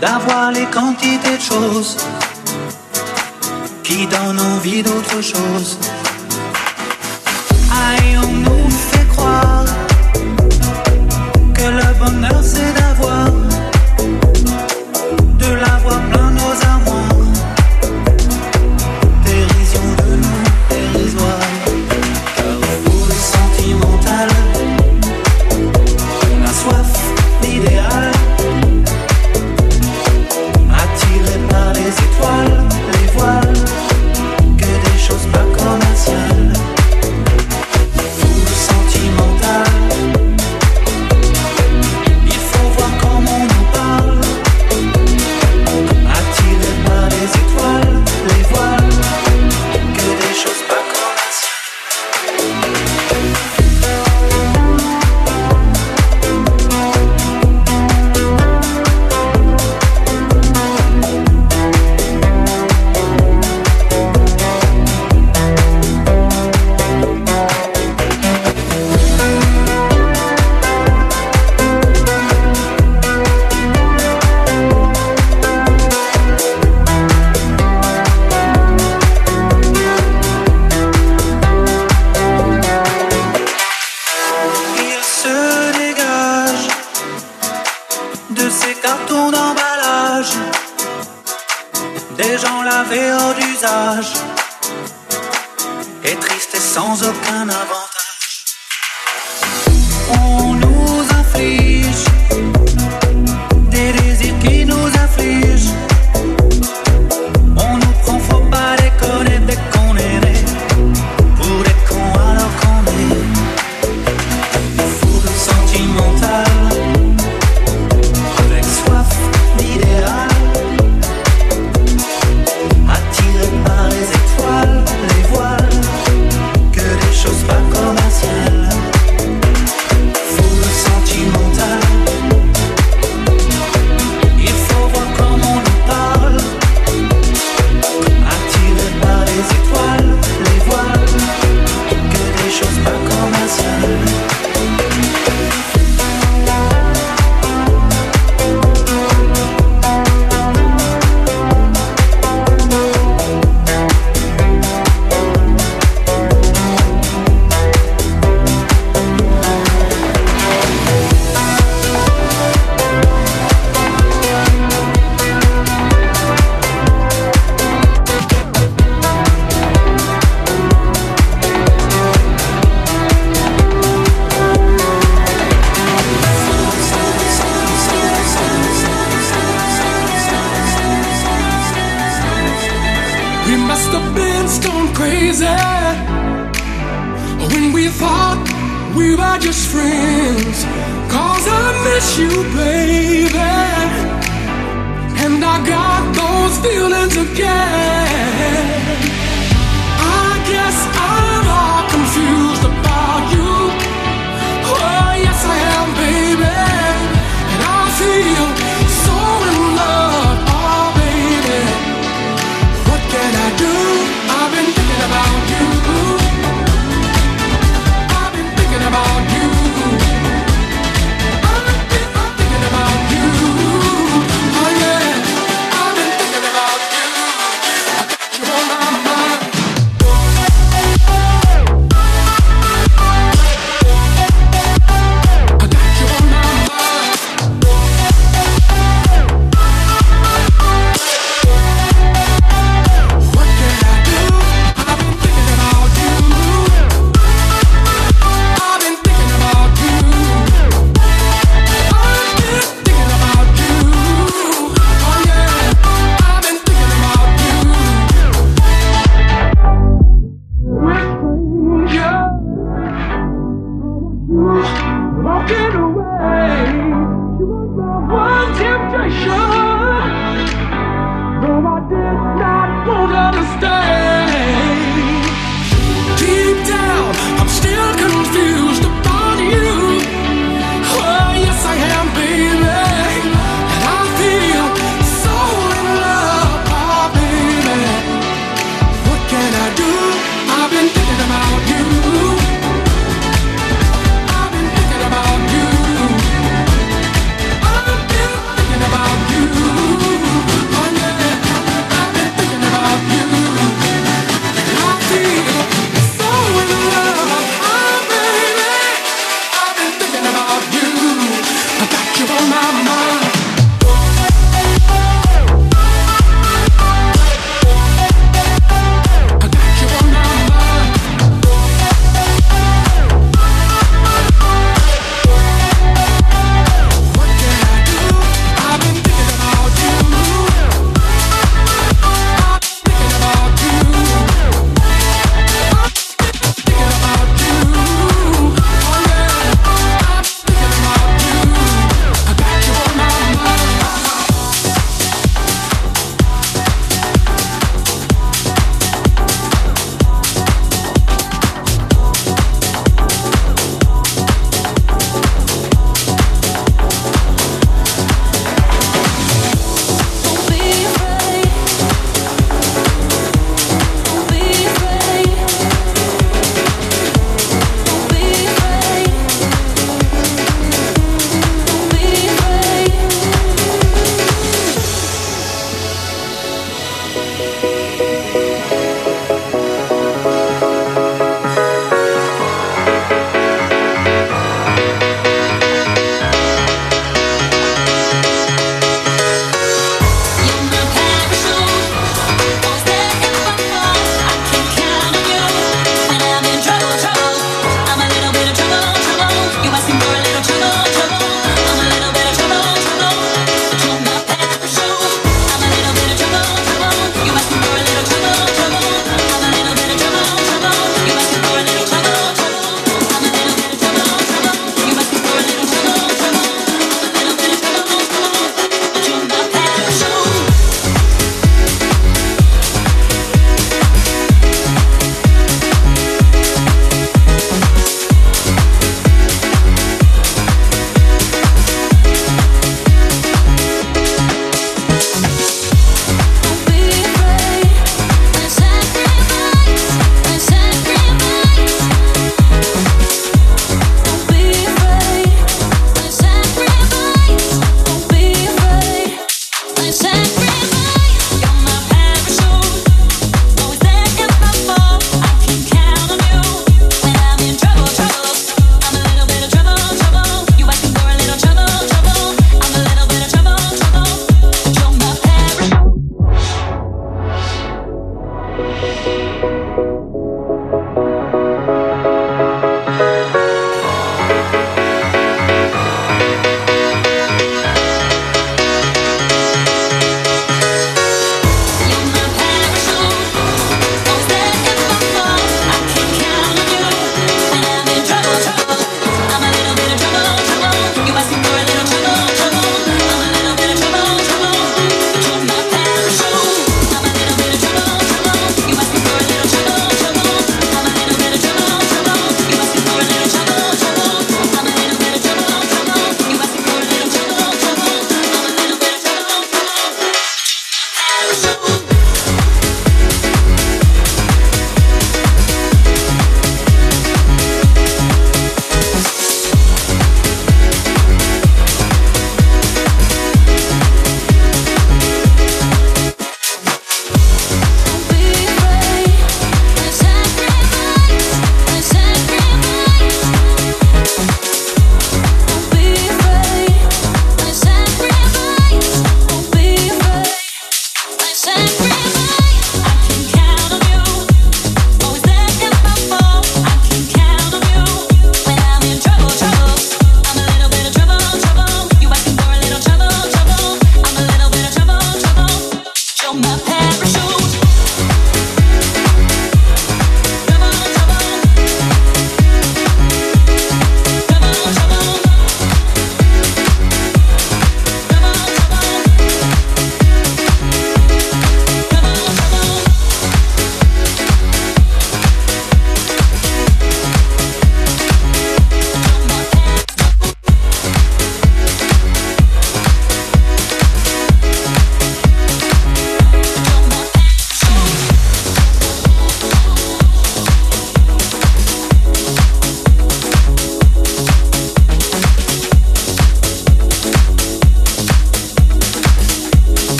d'avoir les quantités de choses qui donnent envie d'autre chose. Aïe, on nous fait croire que le bonheur c'est d'avoir.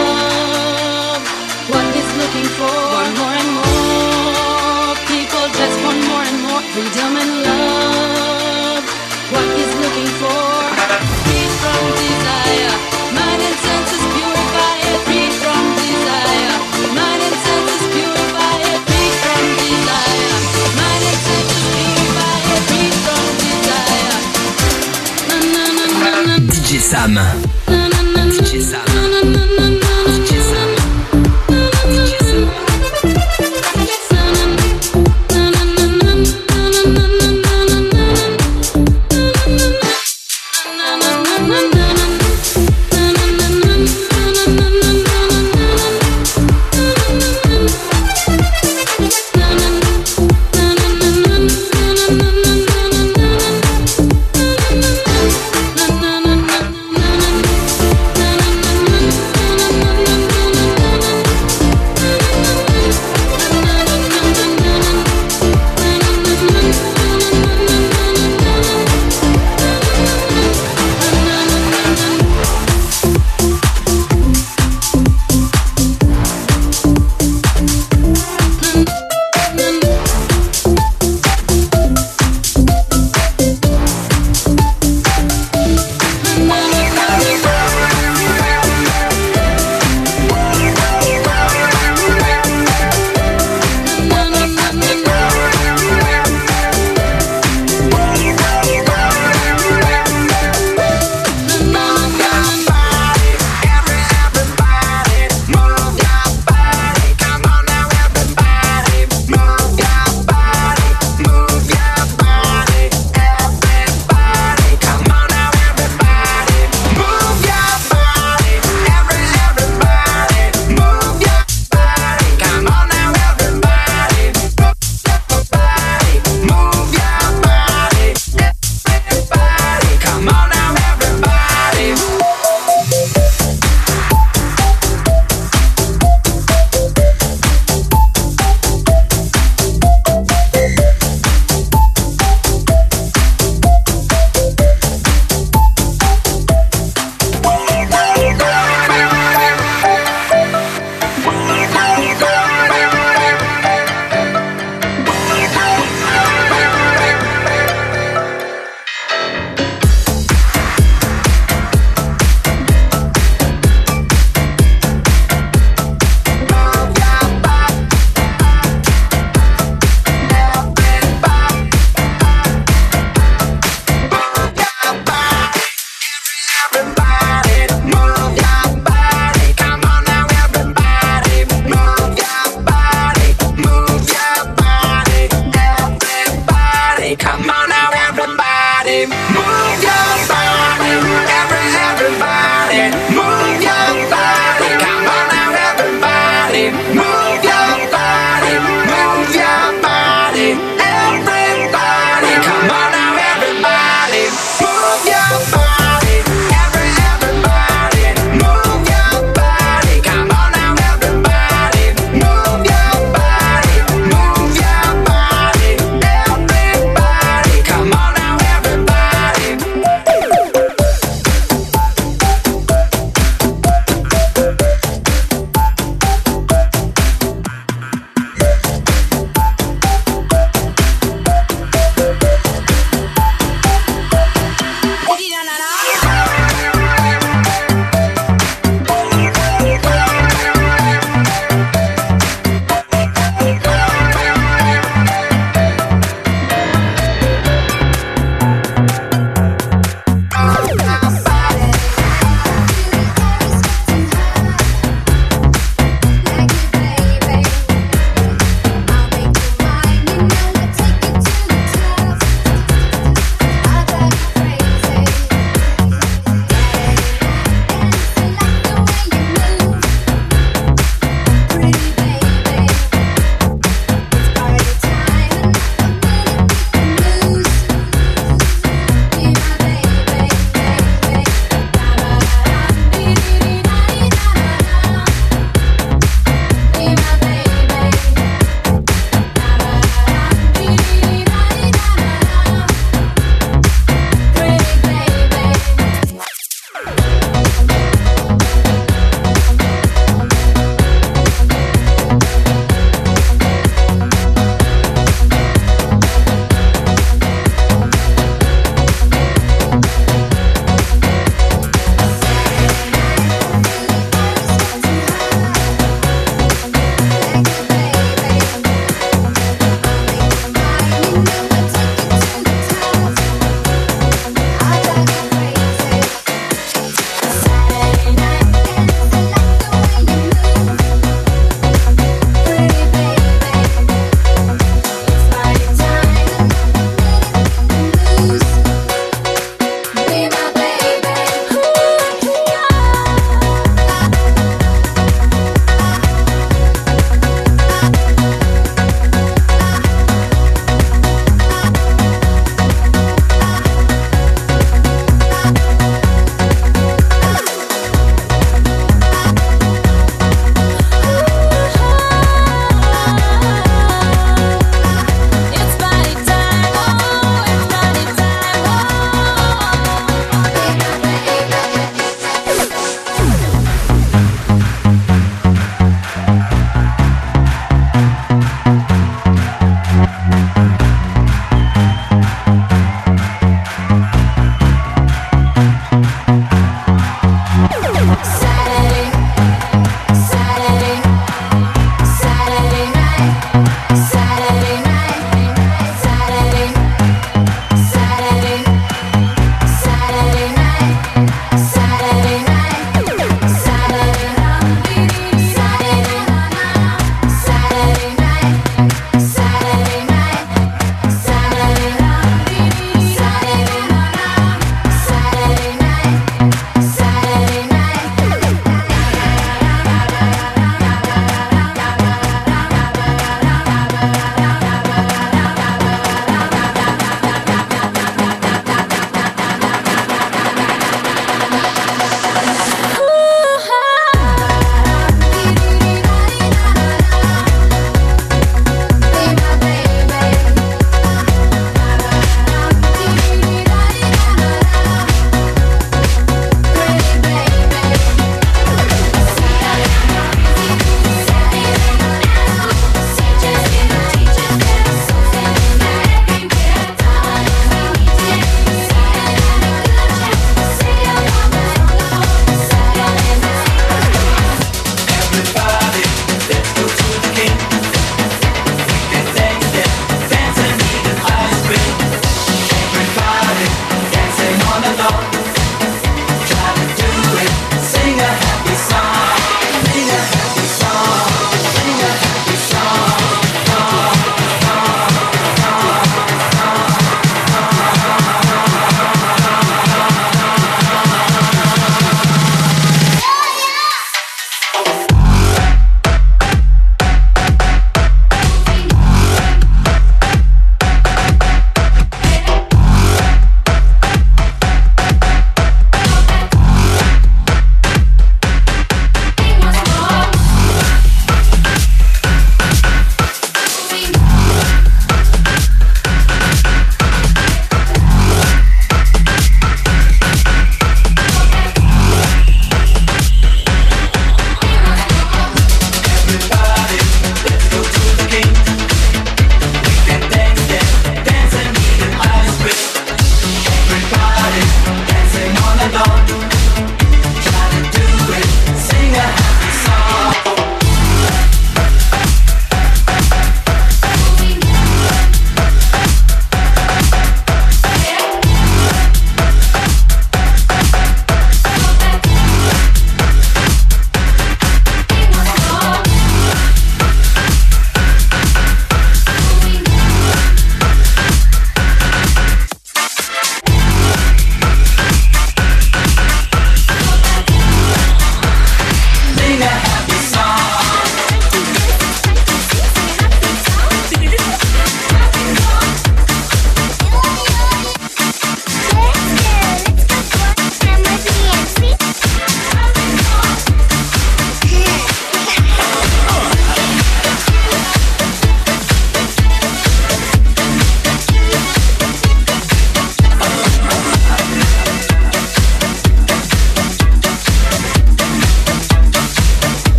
Freedom and love. What he's looking for, one more and more people just want more and more freedom and love. What he's looking for, free from desire, mind and senses purify it, free from desire, mind and senses purify it, free from desire, mind and senses purify it, free from desire. Na na na na na. DJ Sam. DJ Sam. DJ